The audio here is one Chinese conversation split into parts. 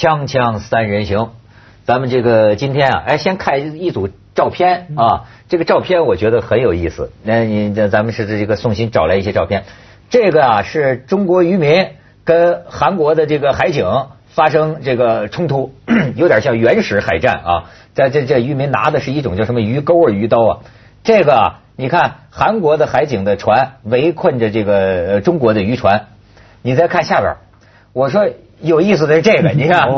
锵锵三人行，咱们这个今天啊，哎，先看一组照片啊。这个照片我觉得很有意思。那你这咱们是这个宋鑫找来一些照片，这个啊是中国渔民跟韩国的这个海警发生这个冲突，有点像原始海战啊。在这这渔民拿的是一种叫什么鱼钩啊鱼刀啊。这个啊，你看韩国的海警的船围困着这个中国的渔船，你再看下边，我说。有意思的是这个，你看，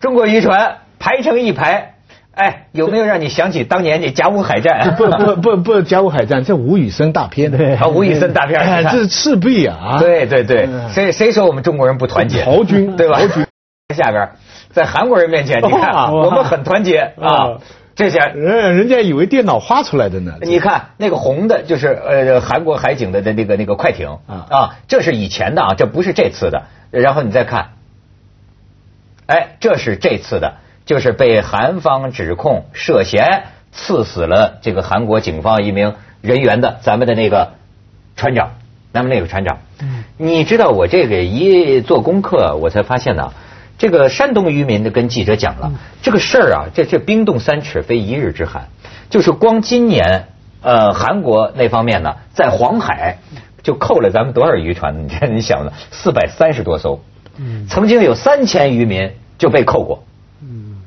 中国渔船排成一排，哎，有没有让你想起当年那甲午海战？不不不不，甲午海战这吴宇森大片的，啊，吴宇森大片，这是赤壁啊！对对对，谁谁说我们中国人不团结？曹军 对吧？下边在韩国人面前，你看我们很团结啊！这些人人家以为电脑画出来的呢。你看那个红的，就是呃韩国海警的的那个那个快艇啊啊，这是以前的啊，这不是这次的。然后你再看。哎，这是这次的，就是被韩方指控涉嫌刺死了这个韩国警方一名人员的咱们的那个船长，咱们那个船长。嗯，你知道我这个一做功课，我才发现呢，这个山东渔民的跟记者讲了这个事儿啊，这这冰冻三尺非一日之寒，就是光今年呃韩国那方面呢，在黄海就扣了咱们多少渔船？你看你想的四百三十多艘。曾经有三千渔民就被扣过。嗯，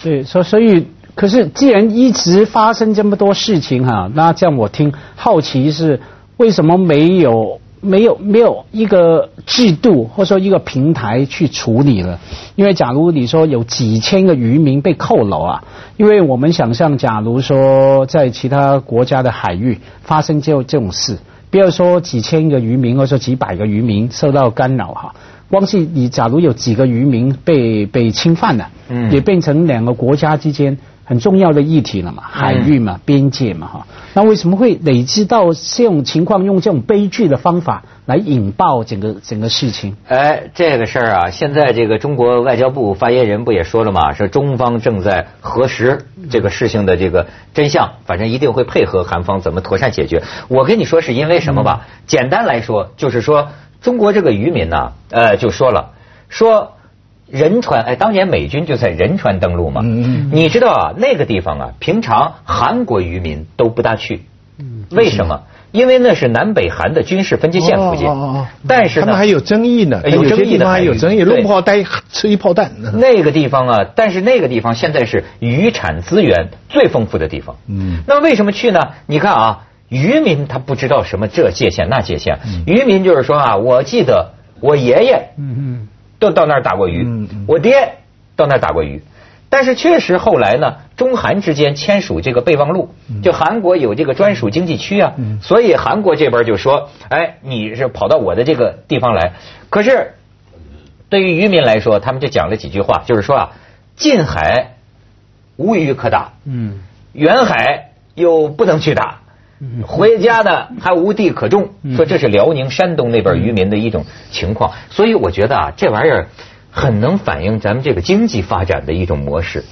对，所所以，可是既然一直发生这么多事情哈，那这样我听好奇是为什么没有没有没有一个制度或者说一个平台去处理了？因为假如你说有几千个渔民被扣楼啊，因为我们想象，假如说在其他国家的海域发生这这种事，不要说几千个渔民，或者说几百个渔民受到干扰哈。光是你，假如有几个渔民被被侵犯了，嗯，也变成两个国家之间很重要的议题了嘛，海域嘛，边界嘛，哈，那为什么会累积到这种情况，用这种悲剧的方法来引爆整个整个事情？哎，这个事儿啊，现在这个中国外交部发言人不也说了嘛，说中方正在核实这个事情的这个真相，反正一定会配合韩方怎么妥善解决。我跟你说是因为什么吧？简单来说就是说。中国这个渔民呢，呃，就说了，说仁川，哎，当年美军就在仁川登陆嘛，嗯你知道啊，那个地方啊，平常韩国渔民都不大去，为什么？因为那是南北韩的军事分界线附近，哦但是他们还有争议呢，有争议的还有争议，弄不好带吃一炮弹。那个地方啊，但是那个地方现在是渔产资源最丰富的地方，嗯，那为什么去呢？你看啊。渔民他不知道什么这界限那界限，渔民就是说啊，我记得我爷爷都到那儿打过鱼，我爹到那儿打过鱼，但是确实后来呢，中韩之间签署这个备忘录，就韩国有这个专属经济区啊，所以韩国这边就说，哎，你是跑到我的这个地方来，可是对于渔民来说，他们就讲了几句话，就是说啊，近海无鱼可打，嗯，远海又不能去打。回家呢还无地可种，说这是辽宁、山东那边渔民的一种情况，所以我觉得啊，这玩意儿很能反映咱们这个经济发展的一种模式。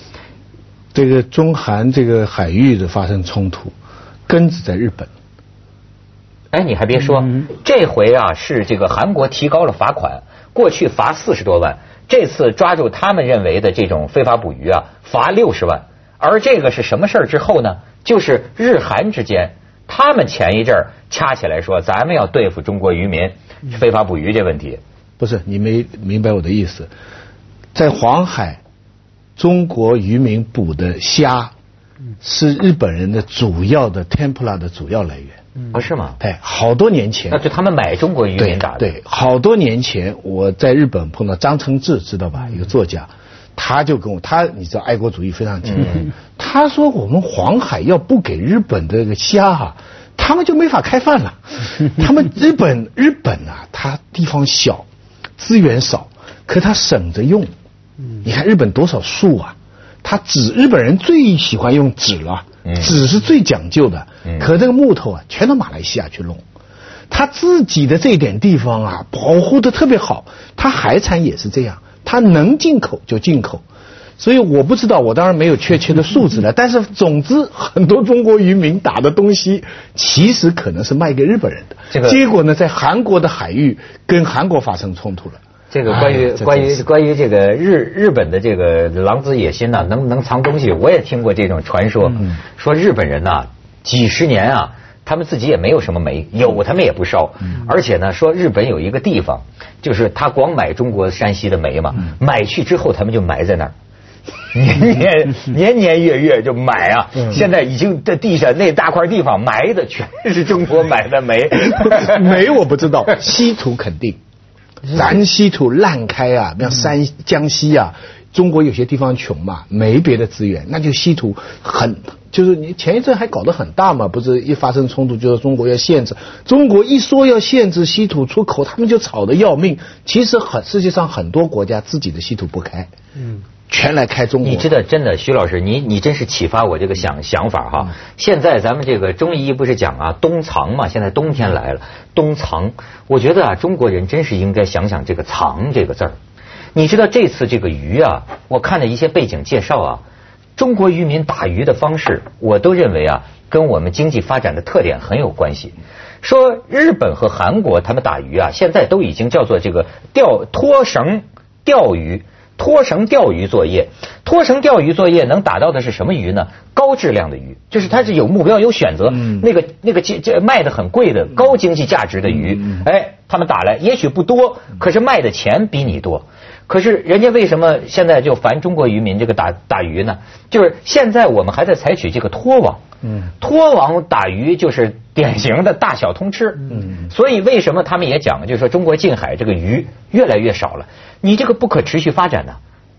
这个中韩这个海域的发生冲突，根子在日本。哎，你还别说，这回啊是这个韩国提高了罚款，过去罚四十多万，这次抓住他们认为的这种非法捕鱼啊，罚六十万。而这个是什么事儿之后呢？就是日韩之间。他们前一阵儿掐起来说，咱们要对付中国渔民非法捕鱼这问题。不是你没明白我的意思，在黄海，中国渔民捕的虾是日本人的主要的 tempura 的主要来源。不是吗？对，好多年前。那就他们买中国渔民打的。对，好多年前我在日本碰到张承志，知道吧？一个作家。他就跟我，他你知道爱国主义非常强。他说我们黄海要不给日本的这个虾哈，他们就没法开饭了。他们日本日本啊，它地方小，资源少，可他省着用。你看日本多少树啊？他纸日本人最喜欢用纸了，纸是最讲究的。可这个木头啊，全到马来西亚去弄。他自己的这点地方啊，保护的特别好。他海产也是这样。它能进口就进口，所以我不知道，我当然没有确切的数字了。但是总之，很多中国渔民打的东西，其实可能是卖给日本人的。这个结果呢，在韩国的海域跟韩国发生冲突了。这个关于关于关于这个日日本的这个狼子野心呐，能能藏东西，我也听过这种传说，说日本人呐，几十年啊，他们自己也没有什么煤，有他们也不烧，而且呢，说日本有一个地方，就是他光买中国山西的煤嘛，买去之后他们就埋在那儿。年年年年月月就买啊！现在已经在地下那大块地方埋的全是中国买的煤，煤我不知道，稀土肯定。南稀土烂开啊，像山江西啊，中国有些地方穷嘛，没别的资源，那就稀土很，就是你前一阵还搞得很大嘛，不是一发生冲突就说中国要限制，中国一说要限制稀土出口，他们就吵得要命。其实很世界上很多国家自己的稀土不开，嗯。全来开中国，你知道真的，徐老师，你你真是启发我这个想想法哈。现在咱们这个中医不是讲啊，冬藏嘛，现在冬天来了，冬藏。我觉得啊，中国人真是应该想想这个藏这个字儿。你知道这次这个鱼啊，我看了一些背景介绍啊，中国渔民打鱼的方式，我都认为啊，跟我们经济发展的特点很有关系。说日本和韩国他们打鱼啊，现在都已经叫做这个钓拖绳钓鱼。拖绳钓鱼作业，拖绳钓鱼作业能打到的是什么鱼呢？高质量的鱼，就是它是有目标、有选择。那个那个这这卖的很贵的高经济价值的鱼，哎，他们打来也许不多，可是卖的钱比你多。可是人家为什么现在就烦中国渔民这个打打鱼呢？就是现在我们还在采取这个拖网，嗯拖网打鱼就是典型的大小通吃。嗯所以为什么他们也讲，就是说中国近海这个鱼越来越少了？你这个不可持续发展呢？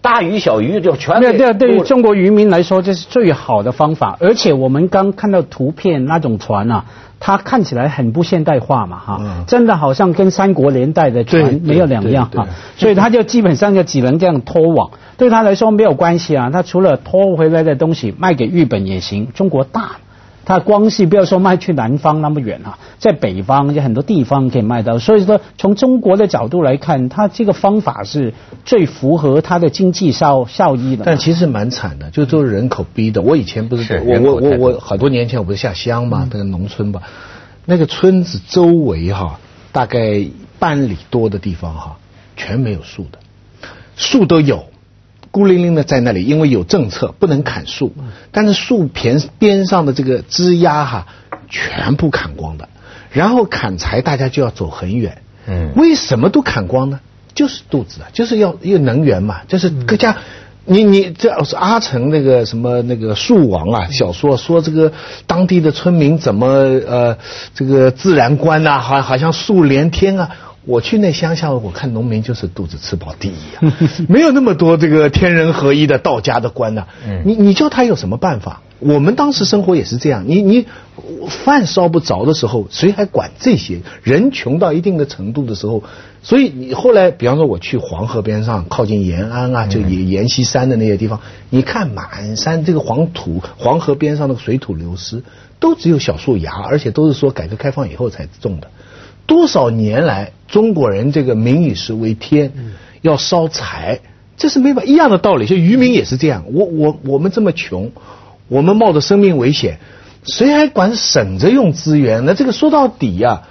大鱼小鱼就全对对，对于中国渔民来说，这是最好的方法。而且我们刚看到图片那种船啊。它看起来很不现代化嘛，哈，真的好像跟三国年代的船没有两样哈，所以他就基本上就只能这样拖网，对他来说没有关系啊，他除了拖回来的东西卖给日本也行，中国大。它光是不要说卖去南方那么远啊，在北方有很多地方可以卖到，所以说从中国的角度来看，它这个方法是最符合它的经济效效益的。但其实蛮惨的，就都是人口逼的。我以前不是我我我我好多年前我不是下乡嘛，那个农村吧，那个村子周围哈，大概半里多的地方哈，全没有树的，树都有。孤零零的在那里，因为有政策不能砍树，但是树边边上的这个枝丫哈，全部砍光的。然后砍柴，大家就要走很远。嗯，为什么都砍光呢？就是肚子啊，就是要要能源嘛。就是各家，你你这是阿成那个什么那个树王啊，小说说这个当地的村民怎么呃这个自然观呐，好好像树连天啊。我去那乡下，我看农民就是肚子吃饱第一啊，没有那么多这个天人合一的道家的官呐。你你叫他有什么办法？我们当时生活也是这样，你你饭烧不着的时候，谁还管这些？人穷到一定的程度的时候，所以你后来，比方说我去黄河边上，靠近延安啊，就延延溪山的那些地方，你看满山这个黄土，黄河边上的水土流失，都只有小树芽，而且都是说改革开放以后才种的。多少年来，中国人这个民以食为天，要烧柴，这是没法一样的道理。就渔民也是这样，我我我们这么穷，我们冒着生命危险，谁还管省着用资源？那这个说到底呀，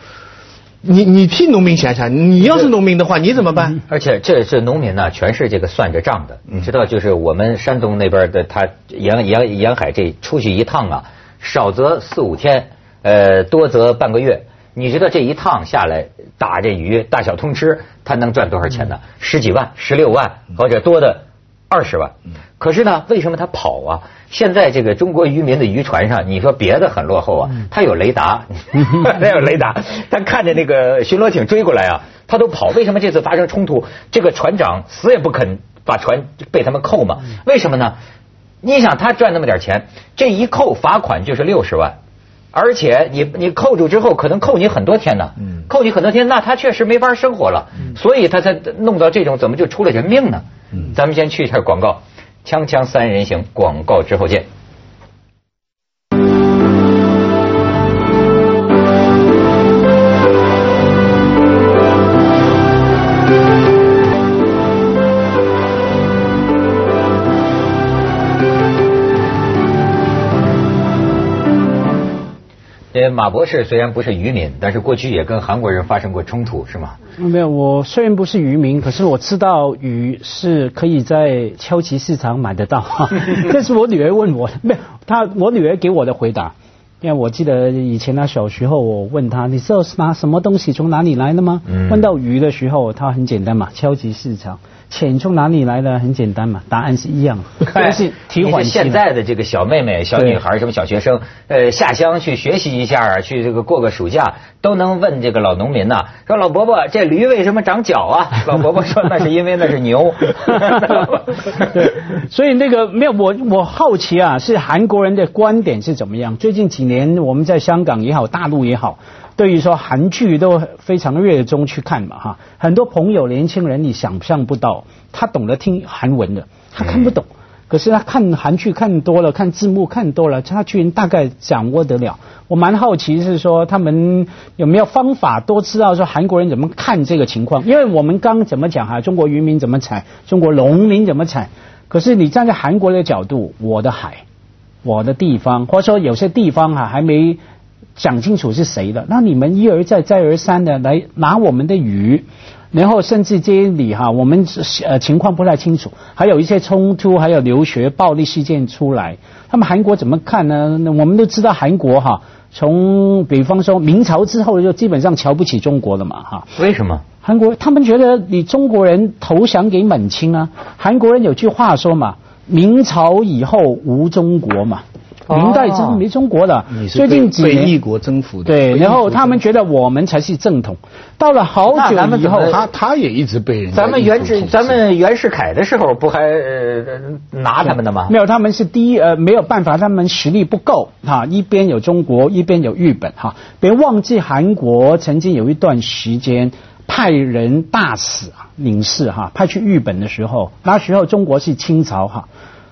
你你替农民想想，你要是农民的话，你怎么办？而且这这农民呢，全是这个算着账的。你知道，就是我们山东那边的，他沿沿沿海这出去一趟啊，少则四五天，呃，多则半个月。你知道这一趟下来打这鱼大小通吃，他能赚多少钱呢？十几万、十六万，或者多的二十万。可是呢，为什么他跑啊？现在这个中国渔民的渔船上，你说别的很落后啊，他有雷达，他有雷达，他看着那个巡逻艇追过来啊，他都跑。为什么这次发生冲突，这个船长死也不肯把船被他们扣嘛？为什么呢？你想他赚那么点钱，这一扣罚款就是六十万。而且你你扣住之后，可能扣你很多天呢，扣你很多天，那他确实没法生活了，所以他才弄到这种，怎么就出了人命呢？咱们先去一下广告，锵锵三人行，广告之后见。这马博士虽然不是渔民，但是过去也跟韩国人发生过冲突，是吗？没有，我虽然不是渔民，可是我知道鱼是可以在超级市场买得到。这是我女儿问我，没有，她我女儿给我的回答。因为我记得以前他小时候，我问他，你知道拿什么东西从哪里来的吗？问到鱼的时候，他很简单嘛，超级市场。钱从哪里来的？很简单嘛，答案是一样。都是提缓现在的这个小妹妹、小女孩、什么小学生，呃，下乡去学习一下，去这个过个暑假，都能问这个老农民呐，说老伯伯，这驴为什么长角啊？老伯伯说那是因为那是牛。对，所以那个没有我，我好奇啊，是韩国人的观点是怎么样？最近几年我们在香港也好，大陆也好。对于说韩剧都非常热衷去看嘛哈，很多朋友年轻人你想象不到，他懂得听韩文的，他看不懂，可是他看韩剧看多了，看字幕看多了，他居然大概掌握得了。我蛮好奇是说他们有没有方法多知道说韩国人怎么看这个情况？因为我们刚怎么讲哈，中国渔民怎么采，中国农民怎么采，可是你站在韩国的角度，我的海，我的地方，或者说有些地方哈还没。讲清楚是谁的，那你们一而再再而三的来拿我们的鱼，然后甚至这里哈，我们呃情况不太清楚，还有一些冲突，还有留学暴力事件出来，他们韩国怎么看呢？那我们都知道韩国哈，从比方说明朝之后就基本上瞧不起中国了嘛哈。为什么？韩国他们觉得你中国人投降给满清啊？韩国人有句话说嘛，明朝以后无中国嘛。明代之后没中国的，最近几年被异国征服的。对，然后他们觉得我们才是正统。到了好久以后，他他也一直被人。咱们袁世咱们袁世凯的时候不还拿他们的吗？没有，他们是第一呃没有办法，他们实力不够哈。一边有中国，一边有日本哈。别忘记韩国曾经有一段时间派人大使啊领事哈派去日本的时候，那时候中国是清朝哈。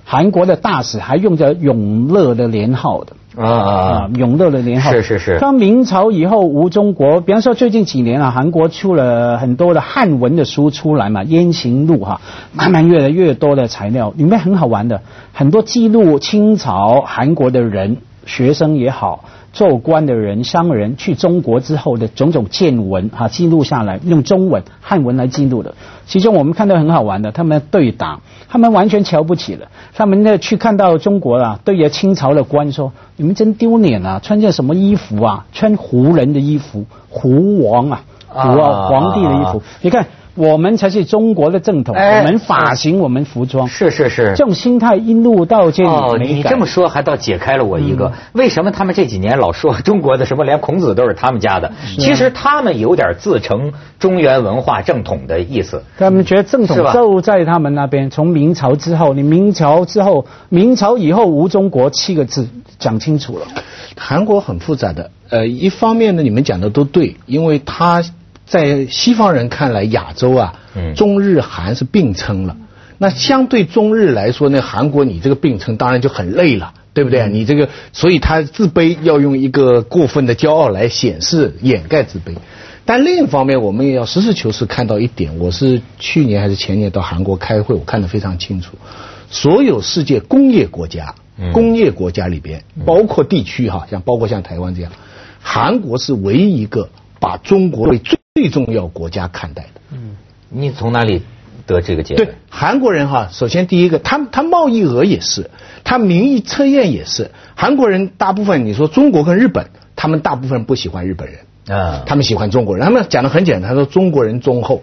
韩国的大使还用着永乐的年号的啊啊，永乐的年号是是是。当明朝以后无中国，比方说最近几年啊，韩国出了很多的汉文的书出来嘛，《燕行录》哈，慢慢越来越多的材料，里面很好玩的，很多记录清朝韩国的人，学生也好。做官的人、商人去中国之后的种种见闻，哈，记录下来，用中文汉文来记录的。其中我们看到很好玩的，他们对打，他们完全瞧不起了。他们呢去看到中国啊，对着清朝的官说：“你们真丢脸啊，穿件什么衣服啊？穿胡人的衣服，胡王啊，胡啊皇帝的衣服，你看。”我们才是中国的正统，我们发型，我们服装，是是是，这种心态一路到这里哦，你这么说还倒解开了我一个，为什么他们这几年老说中国的什么连孔子都是他们家的？其实他们有点自成中原文化正统的意思。他们觉得正统就在他们那边。从明朝之后，你明朝之后，明朝以后无中国七个字讲清楚了。韩国很复杂的，呃，一方面呢，你们讲的都对，因为他。在西方人看来，亚洲啊，中日韩是并称了。那相对中日来说，那韩国你这个并称当然就很累了，对不对？你这个，所以他自卑要用一个过分的骄傲来显示掩盖自卑。但另一方面，我们也要实事求是看到一点。我是去年还是前年到韩国开会，我看得非常清楚。所有世界工业国家，工业国家里边，包括地区哈，像包括像台湾这样，韩国是唯一一个把中国为最最重要国家看待的，嗯，你从哪里得这个结论？对，韩国人哈，首先第一个，他他贸易额也是，他民意测验也是，韩国人大部分你说中国跟日本，他们大部分不喜欢日本人。啊，他们喜欢中国人，他们讲的很简单，他说中国人忠厚。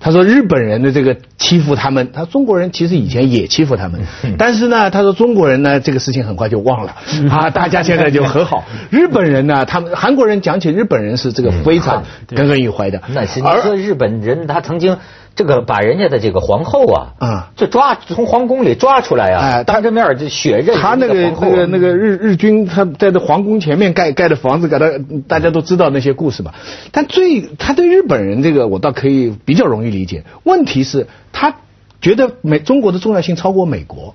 他说日本人的这个欺负他们，他中国人其实以前也欺负他们，但是呢，他说中国人呢这个事情很快就忘了啊，大家现在就和好。日本人呢，他们韩国人讲起日本人是这个非常耿耿于怀的。那是你说日本人他曾经。这个把人家的这个皇后啊，啊，就抓从皇宫里抓出来啊，当着面就血刃。他那个那个那个日日军他在这皇宫前面盖盖的房子，给他大家都知道那些故事吧。但最他对日本人这个我倒可以比较容易理解。问题是，他觉得美中国的重要性超过美国，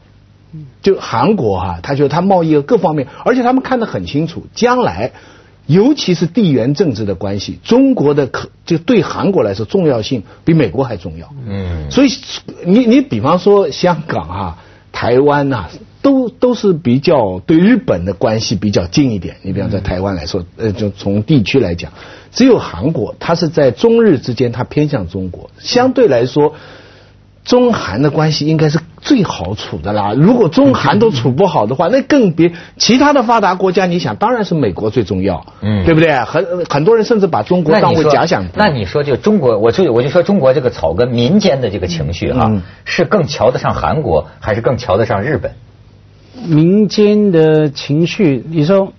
就韩国哈，他觉得他贸易各方面，而且他们看得很清楚，将来。尤其是地缘政治的关系，中国的可就对韩国来说重要性比美国还重要。嗯，所以你你比方说香港啊、台湾呐，都都是比较对日本的关系比较近一点。你比方在台湾来说，呃，就从地区来讲，只有韩国，它是在中日之间，它偏向中国，相对来说。中韩的关系应该是最好处的啦。如果中韩都处不好的话，那更别其他的发达国家。你想，当然是美国最重要，嗯，对不对？很很多人甚至把中国当为假想敌。那你说，就中国，我就我就说中国这个草根民间的这个情绪哈，是更瞧得上韩国，还是更瞧得上日本？民间的情绪，你说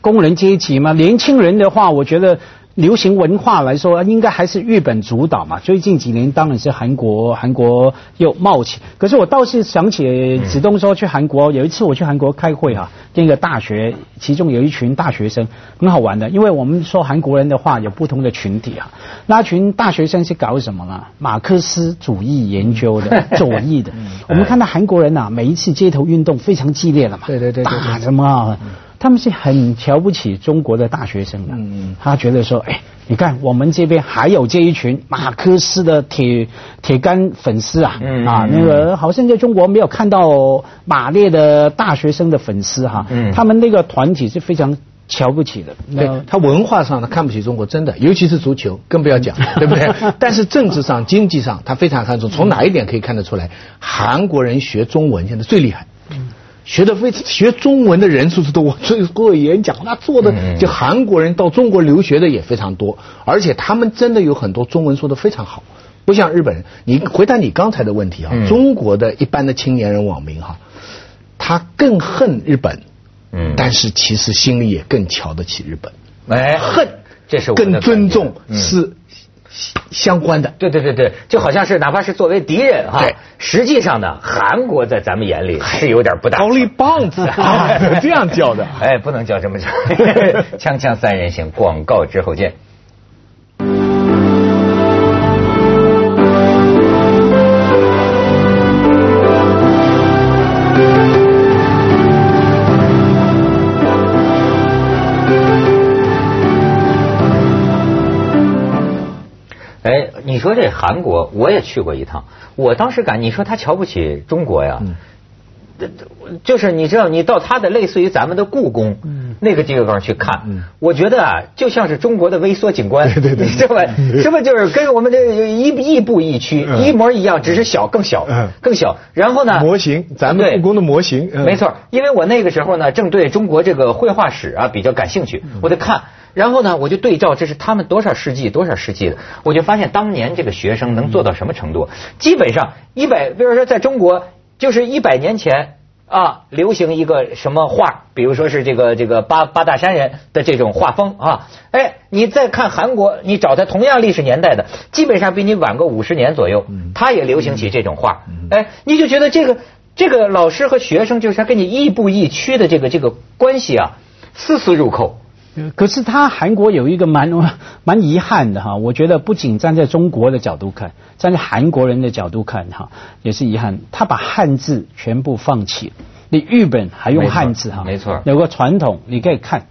工人阶级嘛，年轻人的话，我觉得。流行文化来说，应该还是日本主导嘛。最近几年当然是韩国，韩国又冒起。可是我倒是想起子东说去韩国，有一次我去韩国开会哈，跟一个大学，其中有一群大学生很好玩的，因为我们说韩国人的话有不同的群体啊。那群大学生是搞什么呢？马克思主义研究的，左翼的。我们看到韩国人呐，每一次街头运动非常激烈了嘛，对对对，打什么？他们是很瞧不起中国的大学生的，嗯他觉得说，哎，你看我们这边还有这一群马克思的铁铁杆粉丝啊，啊，那个好像在中国没有看到马列的大学生的粉丝哈，他们那个团体是非常瞧不起的。对，他文化上他看不起中国，真的，尤其是足球，更不要讲，对不对？但是政治上、经济上，他非常看重。从哪一点可以看得出来？韩国人学中文现在最厉害。学的非学中文的人数是多，我做过演讲，那做的就韩国人到中国留学的也非常多，而且他们真的有很多中文说的非常好，不像日本人。你回答你刚才的问题啊，中国的一般的青年人网民哈，他更恨日本，嗯，但是其实心里也更瞧得起日本，哎，恨这是更尊重是。相关的，对对对对，就好像是哪怕是作为敌人哈，实际上呢，韩国在咱们眼里是有点不大。高丽棒子啊，这样叫的，哎，不能叫这么叫。锵锵三人行，广告之后见。你说这韩国，我也去过一趟。我当时感，你说他瞧不起中国呀？就是你知道，你到他的类似于咱们的故宫那个地方去看，我觉得啊，就像是中国的微缩景观，对对对，是吧？是不是就是跟我们这一亦步一趋，一模一样，只是小更小，更小。然后呢？模型，咱们故宫的模型，没错。因为我那个时候呢，正对中国这个绘画史啊比较感兴趣，我在看。然后呢，我就对照这是他们多少世纪多少世纪的，我就发现当年这个学生能做到什么程度？基本上一百，比如说在中国，就是一百年前啊，流行一个什么画，比如说是这个这个八八大山人的这种画风啊，哎，你再看韩国，你找他同样历史年代的，基本上比你晚个五十年左右，他也流行起这种画，哎，你就觉得这个这个老师和学生就是他跟你亦步亦趋的这个这个关系啊，丝丝入扣。可是他韩国有一个蛮 蛮遗憾的哈，我觉得不仅站在中国的角度看，站在韩国人的角度看哈，也是遗憾。他把汉字全部放弃，你日本还用汉字哈，没错，有个传统你可以看，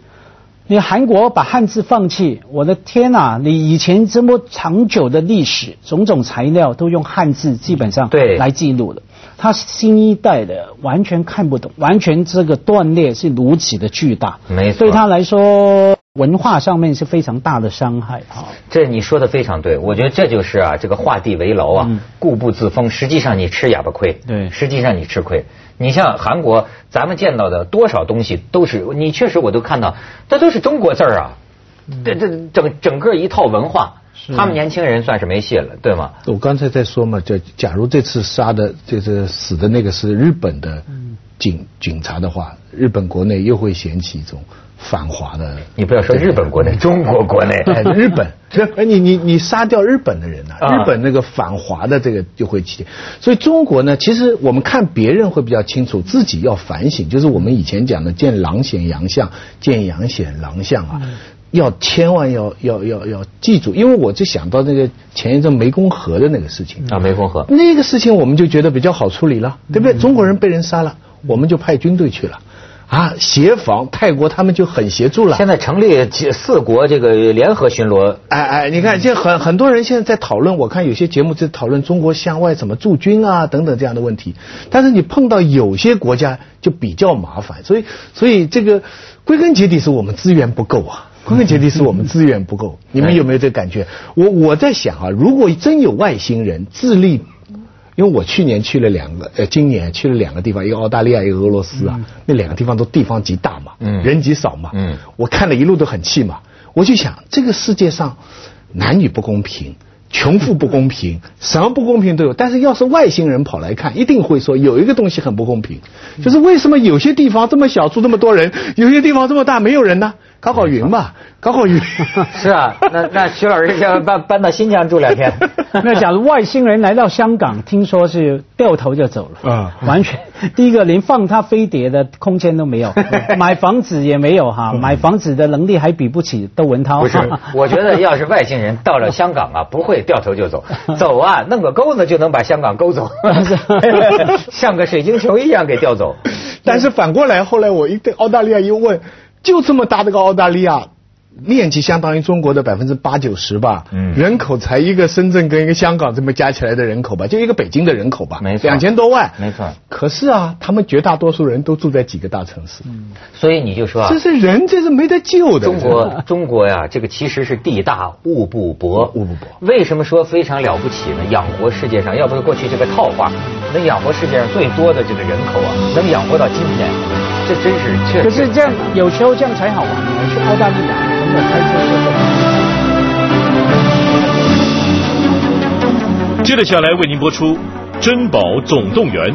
你韩国把汉字放弃，我的天呐，你以前这么长久的历史，种种材料都用汉字基本上对。来记录了。他新一代的完全看不懂，完全这个断裂是如此的巨大，没错，对他来说文化上面是非常大的伤害啊。这你说的非常对，我觉得这就是啊，这个画地为牢啊，固步自封，实际上你吃哑巴亏，对，实际上你吃亏。你像韩国，咱们见到的多少东西都是，你确实我都看到，这都是中国字儿啊，这这整整个一套文化。他们年轻人算是没戏了，对吗？我刚才在说嘛，就假如这次杀的，就是死的那个是日本的警警察的话，日本国内又会掀起一种反华的。你不要说日本国内，中国国内，日本，哎，你你你杀掉日本的人呢？日本那个反华的这个就会起。所以中国呢，其实我们看别人会比较清楚，自己要反省。就是我们以前讲的“见狼显羊相，见羊显狼相”啊。要千万要要要要记住，因为我就想到那个前一阵湄公河的那个事情啊，湄公河那个事情，我们就觉得比较好处理了，对不对？中国人被人杀了，我们就派军队去了，啊，协防泰国他们就很协助了。现在成立几四国这个联合巡逻，哎哎，你看，现在很很多人现在在讨论，我看有些节目在讨论中国向外怎么驻军啊等等这样的问题。但是你碰到有些国家就比较麻烦，所以所以这个归根结底是我们资源不够啊，归根结底是我们资源不够。你们有没有这感觉？我我在想啊，如果真有外星人智力。因为我去年去了两个，呃，今年去了两个地方，一个澳大利亚，一个俄罗斯啊，那两个地方都地方极大嘛，嗯，人极少嘛，嗯，我看了一路都很气嘛，我就想这个世界上男女不公平，穷富不公平，什么不公平都有，但是要是外星人跑来看，一定会说有一个东西很不公平，就是为什么有些地方这么小住这么多人，有些地方这么大没有人呢？搞搞云吧，搞搞云。是啊，那那徐老师要搬搬到新疆住两天。那假如外星人来到香港，听说是掉头就走了，啊，完全第一个连放他飞碟的空间都没有，买房子也没有哈，买房子的能力还比不起窦文涛。不是，我觉得要是外星人到了香港啊，不会掉头就走，走啊，弄个钩子就能把香港勾走，像个水晶球一样给调走。但是反过来，后来我一对澳大利亚一问。就这么大的个澳大利亚，面积相当于中国的百分之八九十吧，嗯，人口才一个深圳跟一个香港这么加起来的人口吧，就一个北京的人口吧，没错，两千多万，没错。可是啊，他们绝大多数人都住在几个大城市，嗯，所以你就说啊，这是人，这是没得救的。中国，中国呀，这个其实是地大物不博，物不博。为什么说非常了不起呢？养活世界上，要不是过去这个套话，能养活世界上最多的这个人口啊，能养活到今天。这真是，确实。可是这样，有时候这样才好玩呢。去澳大利亚，真的开车就。接着下来为您播出《珍宝总动员》。